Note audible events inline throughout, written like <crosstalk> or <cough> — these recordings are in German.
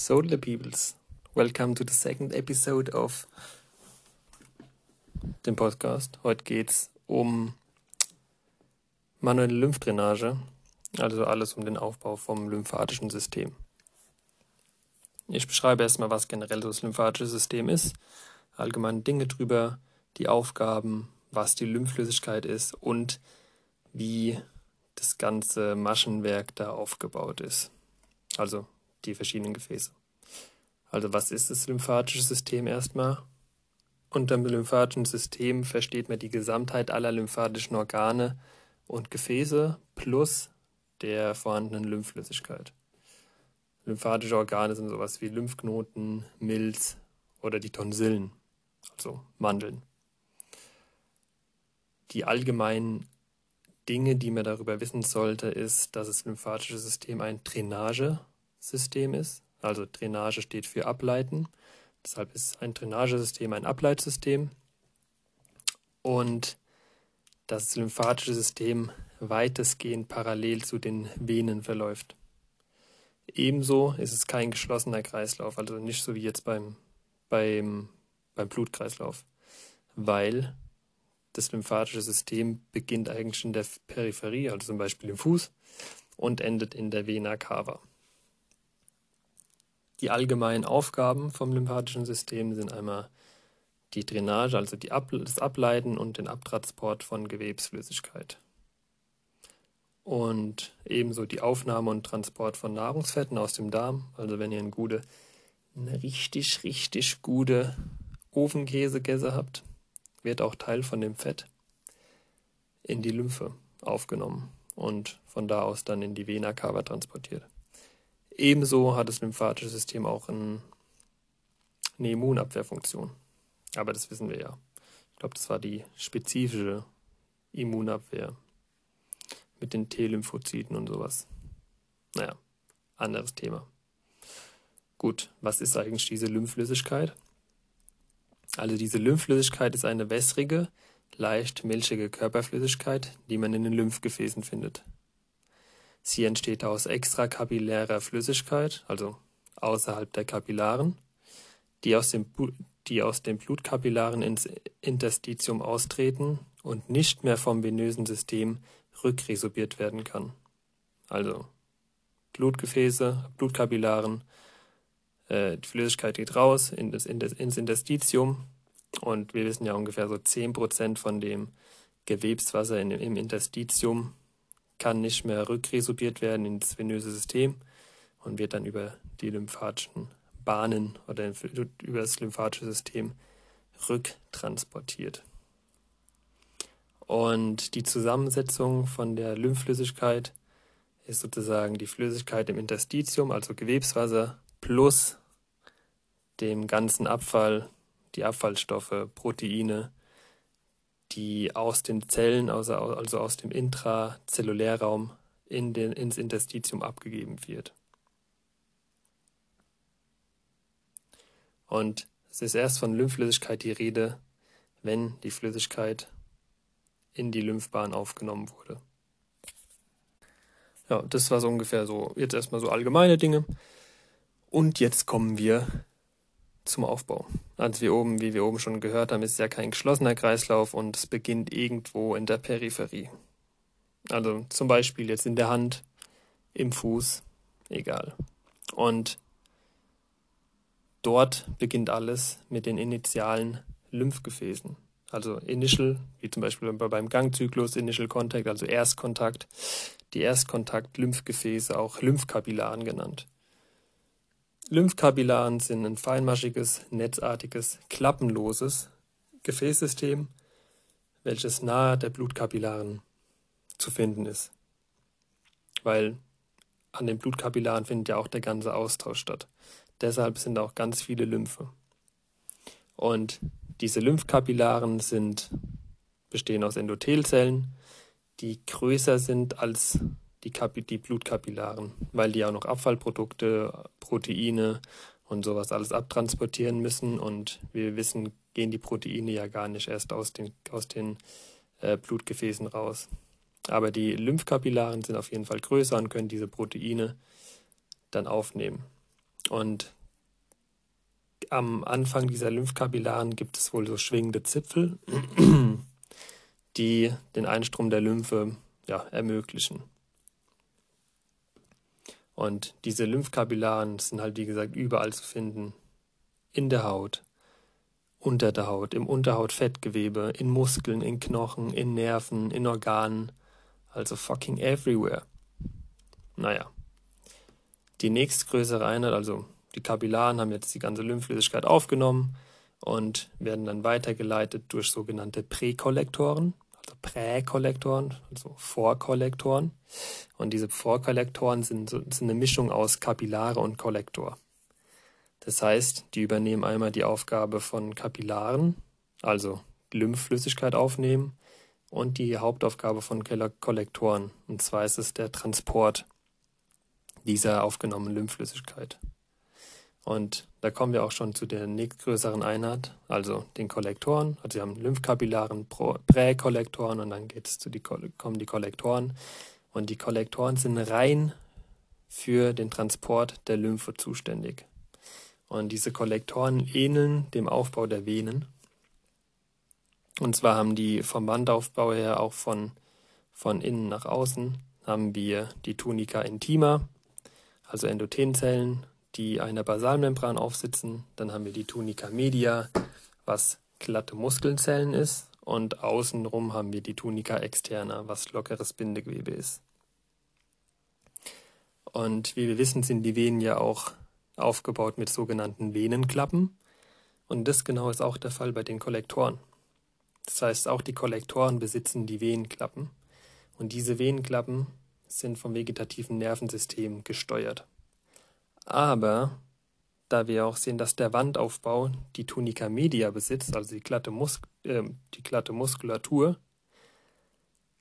So, the peoples, welcome to the second episode of dem Podcast. Heute geht es um manuelle Lymphdrainage, also alles um den Aufbau vom lymphatischen System. Ich beschreibe erstmal, was generell das lymphatische System ist, allgemeine Dinge drüber, die Aufgaben, was die Lymphflüssigkeit ist und wie das ganze Maschenwerk da aufgebaut ist. Also die verschiedenen Gefäße. Also was ist das lymphatische System erstmal? Unter dem lymphatischen System versteht man die Gesamtheit aller lymphatischen Organe und Gefäße plus der vorhandenen Lymphflüssigkeit. Lymphatische Organe sind sowas wie Lymphknoten, Milz oder die Tonsillen, also Mandeln. Die allgemeinen Dinge, die man darüber wissen sollte, ist, dass das lymphatische System ein Drainagesystem ist. Also Drainage steht für Ableiten. Deshalb ist ein Drainagesystem ein Ableitsystem. Und das lymphatische System weitestgehend parallel zu den Venen verläuft. Ebenso ist es kein geschlossener Kreislauf, also nicht so wie jetzt beim, beim, beim Blutkreislauf, weil das lymphatische System beginnt eigentlich in der Peripherie, also zum Beispiel im Fuß, und endet in der Vena cava. Die allgemeinen Aufgaben vom lymphatischen System sind einmal die Drainage, also die Ab das Ableiten und den Abtransport von Gewebsflüssigkeit. Und ebenso die Aufnahme und Transport von Nahrungsfetten aus dem Darm. Also wenn ihr eine gute, eine richtig, richtig gute Ofenkäsegäse habt, wird auch Teil von dem Fett in die Lymphe aufgenommen und von da aus dann in die Vena cava transportiert. Ebenso hat das lymphatische System auch ein, eine Immunabwehrfunktion. Aber das wissen wir ja. Ich glaube, das war die spezifische Immunabwehr mit den T-Lymphozyten und sowas. Naja, anderes Thema. Gut, was ist eigentlich diese Lymphflüssigkeit? Also diese Lymphflüssigkeit ist eine wässrige, leicht milchige Körperflüssigkeit, die man in den Lymphgefäßen findet. Sie entsteht aus extrakapillärer Flüssigkeit, also außerhalb der Kapillaren, die aus dem Blutkapillaren ins Interstitium austreten und nicht mehr vom venösen System rückresorbiert werden kann. Also Blutgefäße, Blutkapillaren, äh, die Flüssigkeit geht raus ins Interstitium und wir wissen ja ungefähr so 10% von dem Gewebswasser im Interstitium kann nicht mehr rückresorbiert werden ins venöse System und wird dann über die lymphatischen Bahnen oder über das lymphatische System rücktransportiert. Und die Zusammensetzung von der Lymphflüssigkeit ist sozusagen die Flüssigkeit im Interstitium, also Gewebswasser, plus dem ganzen Abfall, die Abfallstoffe, Proteine, die aus den Zellen, also, also aus dem Intrazellulärraum in den, ins Interstitium abgegeben wird. Und es ist erst von Lymphflüssigkeit die Rede, wenn die Flüssigkeit in die Lymphbahn aufgenommen wurde. Ja, das war so ungefähr so, jetzt erstmal so allgemeine Dinge. Und jetzt kommen wir zum Aufbau. Also wie oben, wie wir oben schon gehört haben, ist es ja kein geschlossener Kreislauf und es beginnt irgendwo in der Peripherie. Also zum Beispiel jetzt in der Hand, im Fuß, egal. Und dort beginnt alles mit den initialen Lymphgefäßen. Also Initial, wie zum Beispiel beim Gangzyklus, Initial Contact, also Erstkontakt, die Erstkontakt-Lymphgefäße, auch Lymphkapillaren genannt. Lymphkapillaren sind ein feinmaschiges, netzartiges, klappenloses Gefäßsystem, welches nahe der Blutkapillaren zu finden ist. Weil an den Blutkapillaren findet ja auch der ganze Austausch statt. Deshalb sind auch ganz viele Lymphe. Und diese Lymphkapillaren sind, bestehen aus Endothelzellen, die größer sind als die, Kapi die Blutkapillaren, weil die auch noch Abfallprodukte, Proteine und sowas alles abtransportieren müssen. Und wir wissen, gehen die Proteine ja gar nicht erst aus den, aus den äh, Blutgefäßen raus. Aber die Lymphkapillaren sind auf jeden Fall größer und können diese Proteine dann aufnehmen. Und am Anfang dieser Lymphkapillaren gibt es wohl so schwingende Zipfel, <clears throat> die den Einstrom der Lymphe ja, ermöglichen. Und diese Lymphkapillaren sind halt, wie gesagt, überall zu finden. In der Haut, unter der Haut, im Unterhautfettgewebe, in Muskeln, in Knochen, in Nerven, in Organen, also fucking everywhere. Naja. Die nächstgrößere Einheit, also die Kapillaren, haben jetzt die ganze Lymphflüssigkeit aufgenommen und werden dann weitergeleitet durch sogenannte Präkollektoren, Präkollektoren, also Vorkollektoren. Und diese Vorkollektoren sind, sind eine Mischung aus Kapillare und Kollektor. Das heißt, die übernehmen einmal die Aufgabe von Kapillaren, also Lymphflüssigkeit aufnehmen, und die Hauptaufgabe von Kollektoren. Und zwar ist es der Transport dieser aufgenommenen Lymphflüssigkeit. Und da kommen wir auch schon zu der nächstgrößeren Einheit, also den Kollektoren. Also wir haben Lymphkapillaren, Präkollektoren und dann geht es zu die, kommen die Kollektoren. Und die Kollektoren sind rein für den Transport der Lymphe zuständig. Und diese Kollektoren ähneln dem Aufbau der Venen. Und zwar haben die vom Wandaufbau her auch von, von innen nach außen haben wir die Tunica intima, also Endothelzellen, die eine Basalmembran aufsitzen. Dann haben wir die Tunica media, was glatte Muskelzellen ist. Und außenrum haben wir die Tunica externa, was lockeres Bindegewebe ist. Und wie wir wissen, sind die Venen ja auch aufgebaut mit sogenannten Venenklappen. Und das genau ist auch der Fall bei den Kollektoren. Das heißt, auch die Kollektoren besitzen die Venenklappen. Und diese Venenklappen sind vom vegetativen Nervensystem gesteuert. Aber da wir auch sehen, dass der Wandaufbau die Tunica media besitzt, also die glatte, Mus äh, die glatte Muskulatur,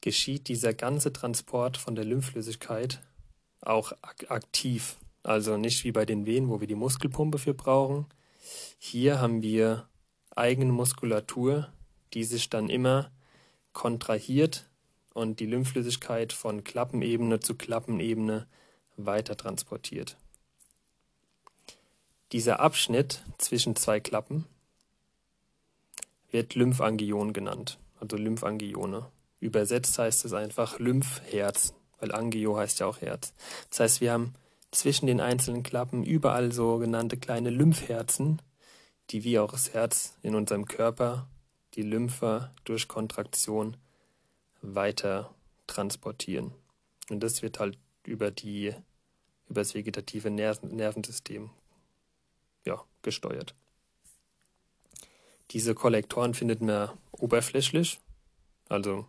geschieht dieser ganze Transport von der Lymphflüssigkeit auch ak aktiv. Also nicht wie bei den Venen, wo wir die Muskelpumpe für brauchen. Hier haben wir eigene Muskulatur, die sich dann immer kontrahiert und die Lymphflüssigkeit von Klappenebene zu Klappenebene weiter transportiert. Dieser Abschnitt zwischen zwei Klappen wird Lymphangion genannt, also Lymphangione. Übersetzt heißt es einfach Lymphherz, weil Angio heißt ja auch Herz. Das heißt, wir haben zwischen den einzelnen Klappen überall sogenannte kleine Lymphherzen, die wie auch das Herz in unserem Körper die Lymphe durch Kontraktion weiter transportieren. Und das wird halt über die über das vegetative Nerven Nervensystem ja, gesteuert. Diese Kollektoren findet man oberflächlich, also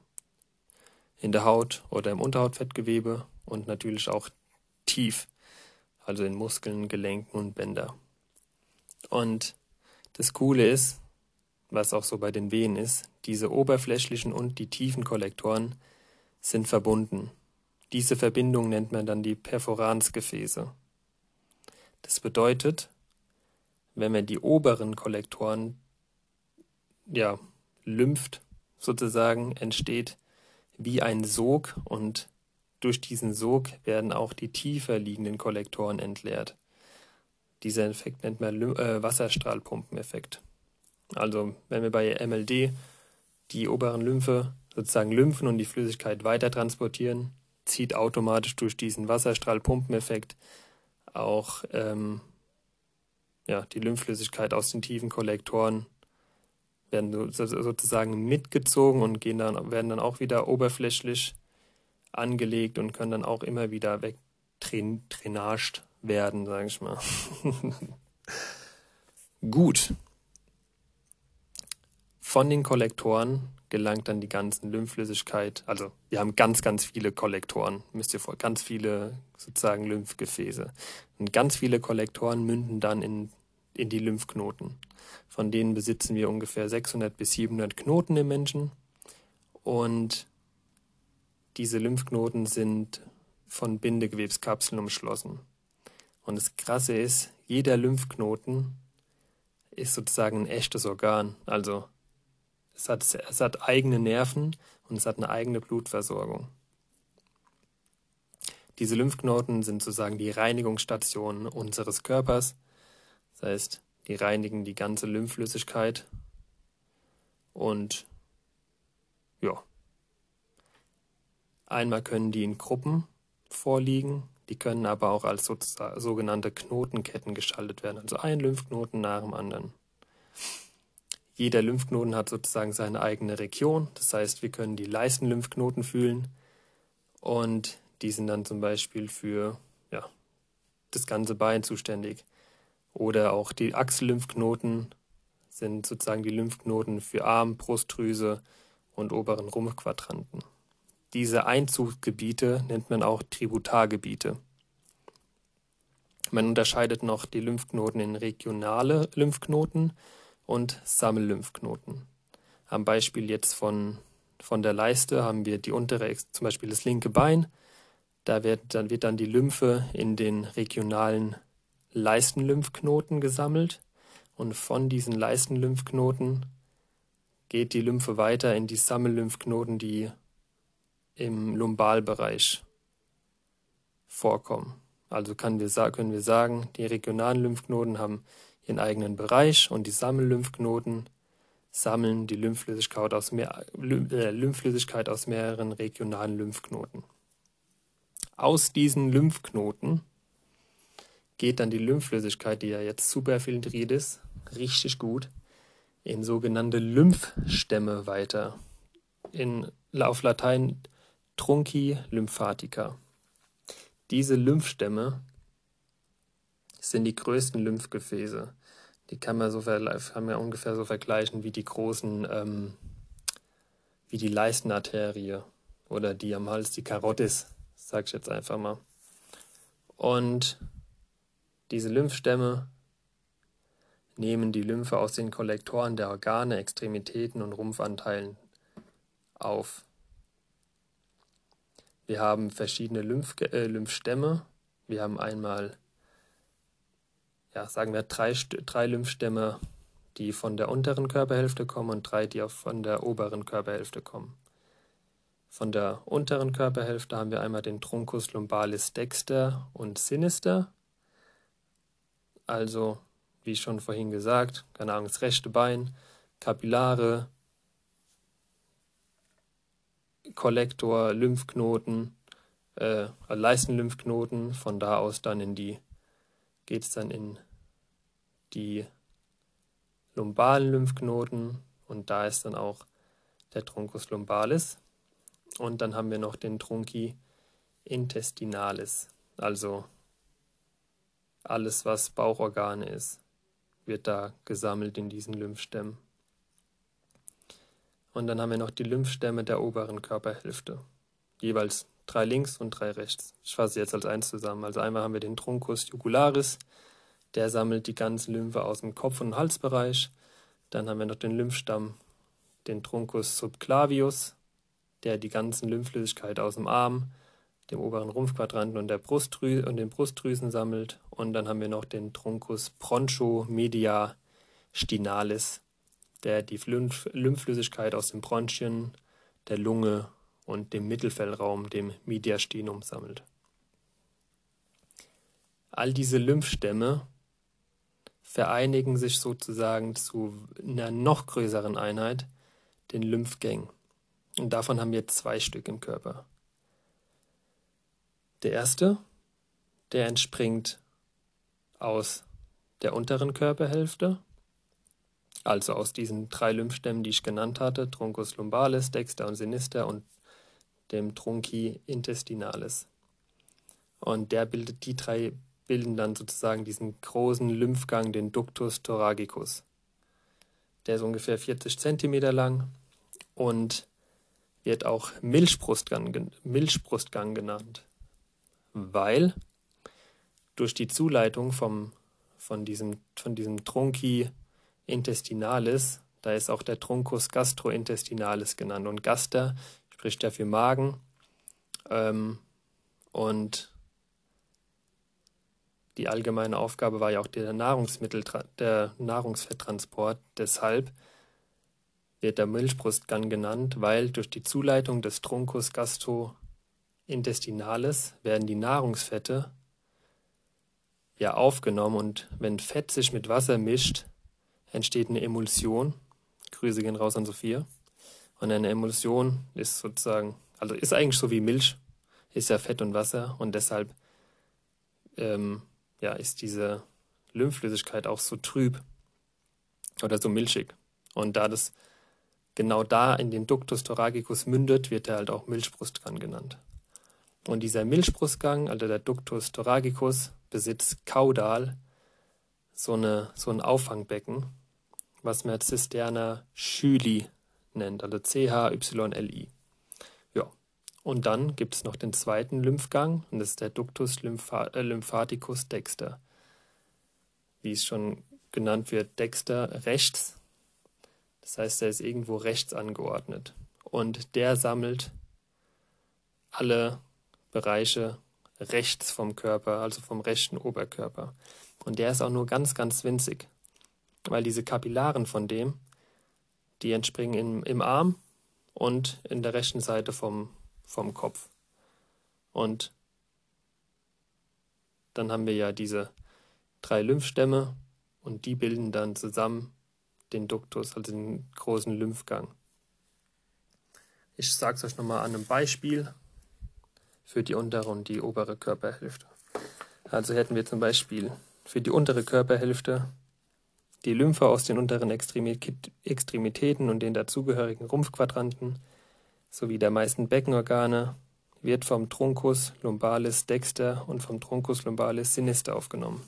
in der Haut oder im Unterhautfettgewebe und natürlich auch tief also in Muskeln, Gelenken und Bänder. Und das Coole ist, was auch so bei den Venen ist, diese oberflächlichen und die tiefen Kollektoren sind verbunden. Diese Verbindung nennt man dann die Perforansgefäße. Das bedeutet, wenn man die oberen Kollektoren ja, lympht, sozusagen, entsteht wie ein Sog und durch diesen Sog werden auch die tiefer liegenden Kollektoren entleert. Dieser Effekt nennt man äh, Wasserstrahlpumpeneffekt. Also wenn wir bei MLD die oberen Lymphe sozusagen lymphen und die Flüssigkeit weiter transportieren, zieht automatisch durch diesen Wasserstrahlpumpeneffekt auch ähm, ja, die Lymphflüssigkeit aus den tiefen Kollektoren werden sozusagen mitgezogen und gehen dann, werden dann auch wieder oberflächlich angelegt und können dann auch immer wieder wegtrainaged werden, sage ich mal. <laughs> Gut. Von den Kollektoren gelangt dann die ganzen Lymphflüssigkeit. Also wir haben ganz, ganz viele Kollektoren, müsst ihr vor, ganz viele sozusagen Lymphgefäße. Und ganz viele Kollektoren münden dann in, in die Lymphknoten. Von denen besitzen wir ungefähr 600 bis 700 Knoten im Menschen. Und diese Lymphknoten sind von Bindegewebskapseln umschlossen. Und das Krasse ist, jeder Lymphknoten ist sozusagen ein echtes Organ. Also es hat, es hat eigene Nerven und es hat eine eigene Blutversorgung. Diese Lymphknoten sind sozusagen die Reinigungsstationen unseres Körpers. Das heißt, die reinigen die ganze Lymphflüssigkeit und ja. Einmal können die in Gruppen vorliegen, die können aber auch als sogenannte Knotenketten geschaltet werden, also ein Lymphknoten nach dem anderen. Jeder Lymphknoten hat sozusagen seine eigene Region, das heißt, wir können die Leistenlymphknoten fühlen und die sind dann zum Beispiel für ja, das ganze Bein zuständig. Oder auch die Achsellymphknoten sind sozusagen die Lymphknoten für Arm, Brustdrüse und oberen Rumpfquadranten. Diese Einzugsgebiete nennt man auch Tributargebiete. Man unterscheidet noch die Lymphknoten in regionale Lymphknoten und Sammellymphknoten. Am Beispiel jetzt von, von der Leiste haben wir die untere, zum Beispiel das linke Bein. Da wird dann, wird dann die Lymphe in den regionalen Leistenlymphknoten gesammelt und von diesen Leistenlymphknoten geht die Lymphe weiter in die Sammellymphknoten, die im Lumbalbereich vorkommen. Also können wir, können wir sagen, die regionalen Lymphknoten haben ihren eigenen Bereich und die Sammellymphknoten sammeln die Lymphflüssigkeit aus, mehr, äh, Lymphflüssigkeit aus mehreren regionalen Lymphknoten. Aus diesen Lymphknoten geht dann die Lymphflüssigkeit, die ja jetzt superfiltriert ist, richtig gut, in sogenannte Lymphstämme weiter. In, auf Latein Trunci lymphatica. Diese Lymphstämme sind die größten Lymphgefäße. Die kann man, so kann man ungefähr so vergleichen wie die großen, ähm, wie die Leistenarterie oder die am Hals, die Karotis, sag ich jetzt einfach mal. Und diese Lymphstämme nehmen die Lymphe aus den Kollektoren der Organe, Extremitäten und Rumpfanteilen auf. Wir haben verschiedene Lymph äh, Lymphstämme. Wir haben einmal, ja, sagen wir drei, drei Lymphstämme, die von der unteren Körperhälfte kommen und drei, die auch von der oberen Körperhälfte kommen. Von der unteren Körperhälfte haben wir einmal den Truncus lumbalis dexter und sinister. Also, wie schon vorhin gesagt, keine Ahnung, das rechte Bein, Kapillare, Kollektor, Lymphknoten, äh, Leistenlymphknoten. Von da aus dann in die, geht es dann in die lumbalen Lymphknoten und da ist dann auch der Truncus lumbalis. Und dann haben wir noch den Trunci intestinalis, also alles, was Bauchorgane ist, wird da gesammelt in diesen Lymphstämmen. Und dann haben wir noch die Lymphstämme der oberen Körperhälfte. Jeweils drei links und drei rechts. Ich fasse jetzt als eins zusammen. Also einmal haben wir den Truncus jugularis, der sammelt die ganze Lymphe aus dem Kopf- und Halsbereich. Dann haben wir noch den Lymphstamm, den Truncus subclavius, der die ganzen Lymphflüssigkeit aus dem Arm, dem oberen Rumpfquadranten und der Brustdrü und den Brustdrüsen sammelt. Und dann haben wir noch den Truncus bronchomediastinalis, der die Lymph Lymphflüssigkeit aus den Bronchien, der Lunge und dem Mittelfellraum, dem Mediastinum, sammelt. All diese Lymphstämme vereinigen sich sozusagen zu einer noch größeren Einheit, den Lymphgängen. Und davon haben wir zwei Stück im Körper. Der erste, der entspringt aus der unteren Körperhälfte also aus diesen drei Lymphstämmen, die ich genannt hatte, Truncus lumbalis, Dexter und Sinister und dem Trunci intestinalis. Und der bildet, die drei bilden dann sozusagen diesen großen Lymphgang, den Ductus thoracicus. Der ist ungefähr 40 Zentimeter lang und wird auch Milchbrustgang, Milchbrustgang genannt, weil durch die Zuleitung vom, von, diesem, von diesem Trunci intestinalis, da ist auch der Truncus gastrointestinalis genannt. Und Gaster spricht ja für Magen. Ähm, und die allgemeine Aufgabe war ja auch der Nahrungsmittel, der Nahrungsfetttransport. Deshalb wird der Milchbrustgang genannt, weil durch die Zuleitung des Truncus gastro, Intestinales werden die Nahrungsfette ja aufgenommen und wenn Fett sich mit Wasser mischt, entsteht eine Emulsion. Grüße gehen raus an Sophia. Und eine Emulsion ist sozusagen, also ist eigentlich so wie Milch, ist ja Fett und Wasser und deshalb ähm, ja, ist diese Lymphflüssigkeit auch so trüb oder so milchig. Und da das genau da in den Ductus thoracicus mündet, wird er halt auch Milchbrustgang genannt. Und dieser Milchbrustgang, also der Ductus thoracicus, besitzt kaudal so, eine, so ein Auffangbecken, was man Zisterna Schüli nennt, also C-H-Y-L-I. Ja, und dann gibt es noch den zweiten Lymphgang, und das ist der Ductus Lympha äh, lymphaticus dexter. Wie es schon genannt wird, dexter rechts. Das heißt, er ist irgendwo rechts angeordnet. Und der sammelt alle Bereiche rechts vom Körper, also vom rechten Oberkörper. Und der ist auch nur ganz, ganz winzig, weil diese Kapillaren von dem, die entspringen im, im Arm und in der rechten Seite vom, vom Kopf. Und dann haben wir ja diese drei Lymphstämme und die bilden dann zusammen den Duktus, also den großen Lymphgang. Ich sage es euch nochmal an einem Beispiel für die untere und die obere Körperhälfte. Also hätten wir zum Beispiel für die untere Körperhälfte die Lymphe aus den unteren Extremitäten und den dazugehörigen Rumpfquadranten sowie der meisten Beckenorgane wird vom Truncus lumbalis dexter und vom Truncus lumbalis sinister aufgenommen.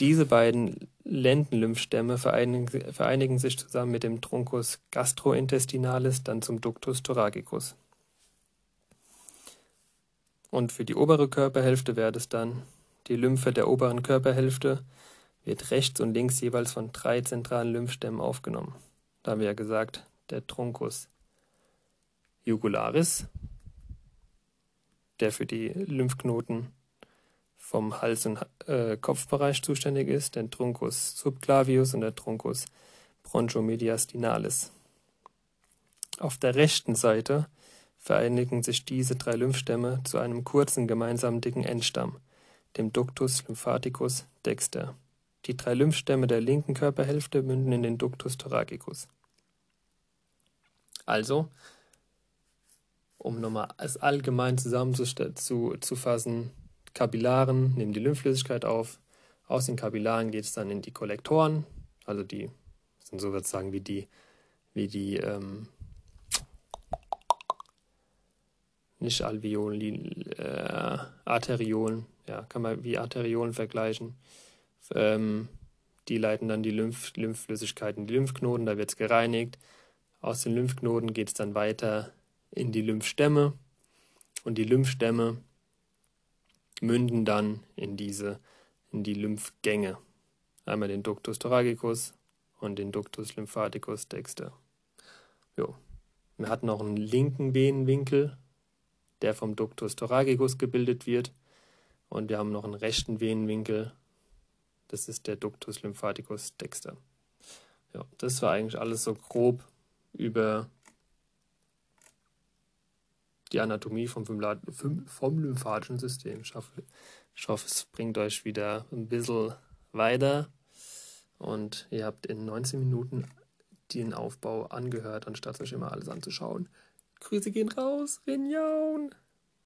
Diese beiden Lendenlymphstämme vereinigen, sich zusammen mit dem Truncus gastrointestinalis dann zum Ductus thoracicus. Und für die obere Körperhälfte wäre es dann die Lymphe der oberen Körperhälfte wird rechts und links jeweils von drei zentralen Lymphstämmen aufgenommen. Da haben wir ja gesagt, der Truncus jugularis, der für die Lymphknoten vom Hals- und äh, Kopfbereich zuständig ist, der Truncus subclavius und der Truncus bronchomediastinalis. Auf der rechten Seite vereinigen sich diese drei Lymphstämme zu einem kurzen gemeinsamen dicken Endstamm, dem Ductus lymphaticus dexter. Die drei Lymphstämme der linken Körperhälfte münden in den Ductus thoracicus. Also, um nochmal es allgemein zusammenzufassen, Kapillaren nehmen die Lymphflüssigkeit auf, aus den Kapillaren geht es dann in die Kollektoren, also die sind sozusagen wie die, wie die ähm, nicht Alveolen, äh, Arteriolen, ja, kann man wie Arteriolen vergleichen. Ähm, die leiten dann die Lymph Lymphflüssigkeit in die Lymphknoten, da wird es gereinigt. Aus den Lymphknoten geht es dann weiter in die Lymphstämme und die Lymphstämme münden dann in diese in die Lymphgänge. Einmal den Ductus thoracicus und den Ductus lymphaticus dexter. Jo. Wir hatten noch einen linken Venenwinkel, der vom Ductus thoracicus gebildet wird. Und wir haben noch einen rechten Venenwinkel. Das ist der Ductus lymphaticus dexter. Ja, das war eigentlich alles so grob über die Anatomie vom, vom lymphatischen System. Ich hoffe, ich hoffe, es bringt euch wieder ein bisschen weiter. Und ihr habt in 19 Minuten den Aufbau angehört, anstatt euch immer alles anzuschauen. Grüße gehen raus, Rinjaun!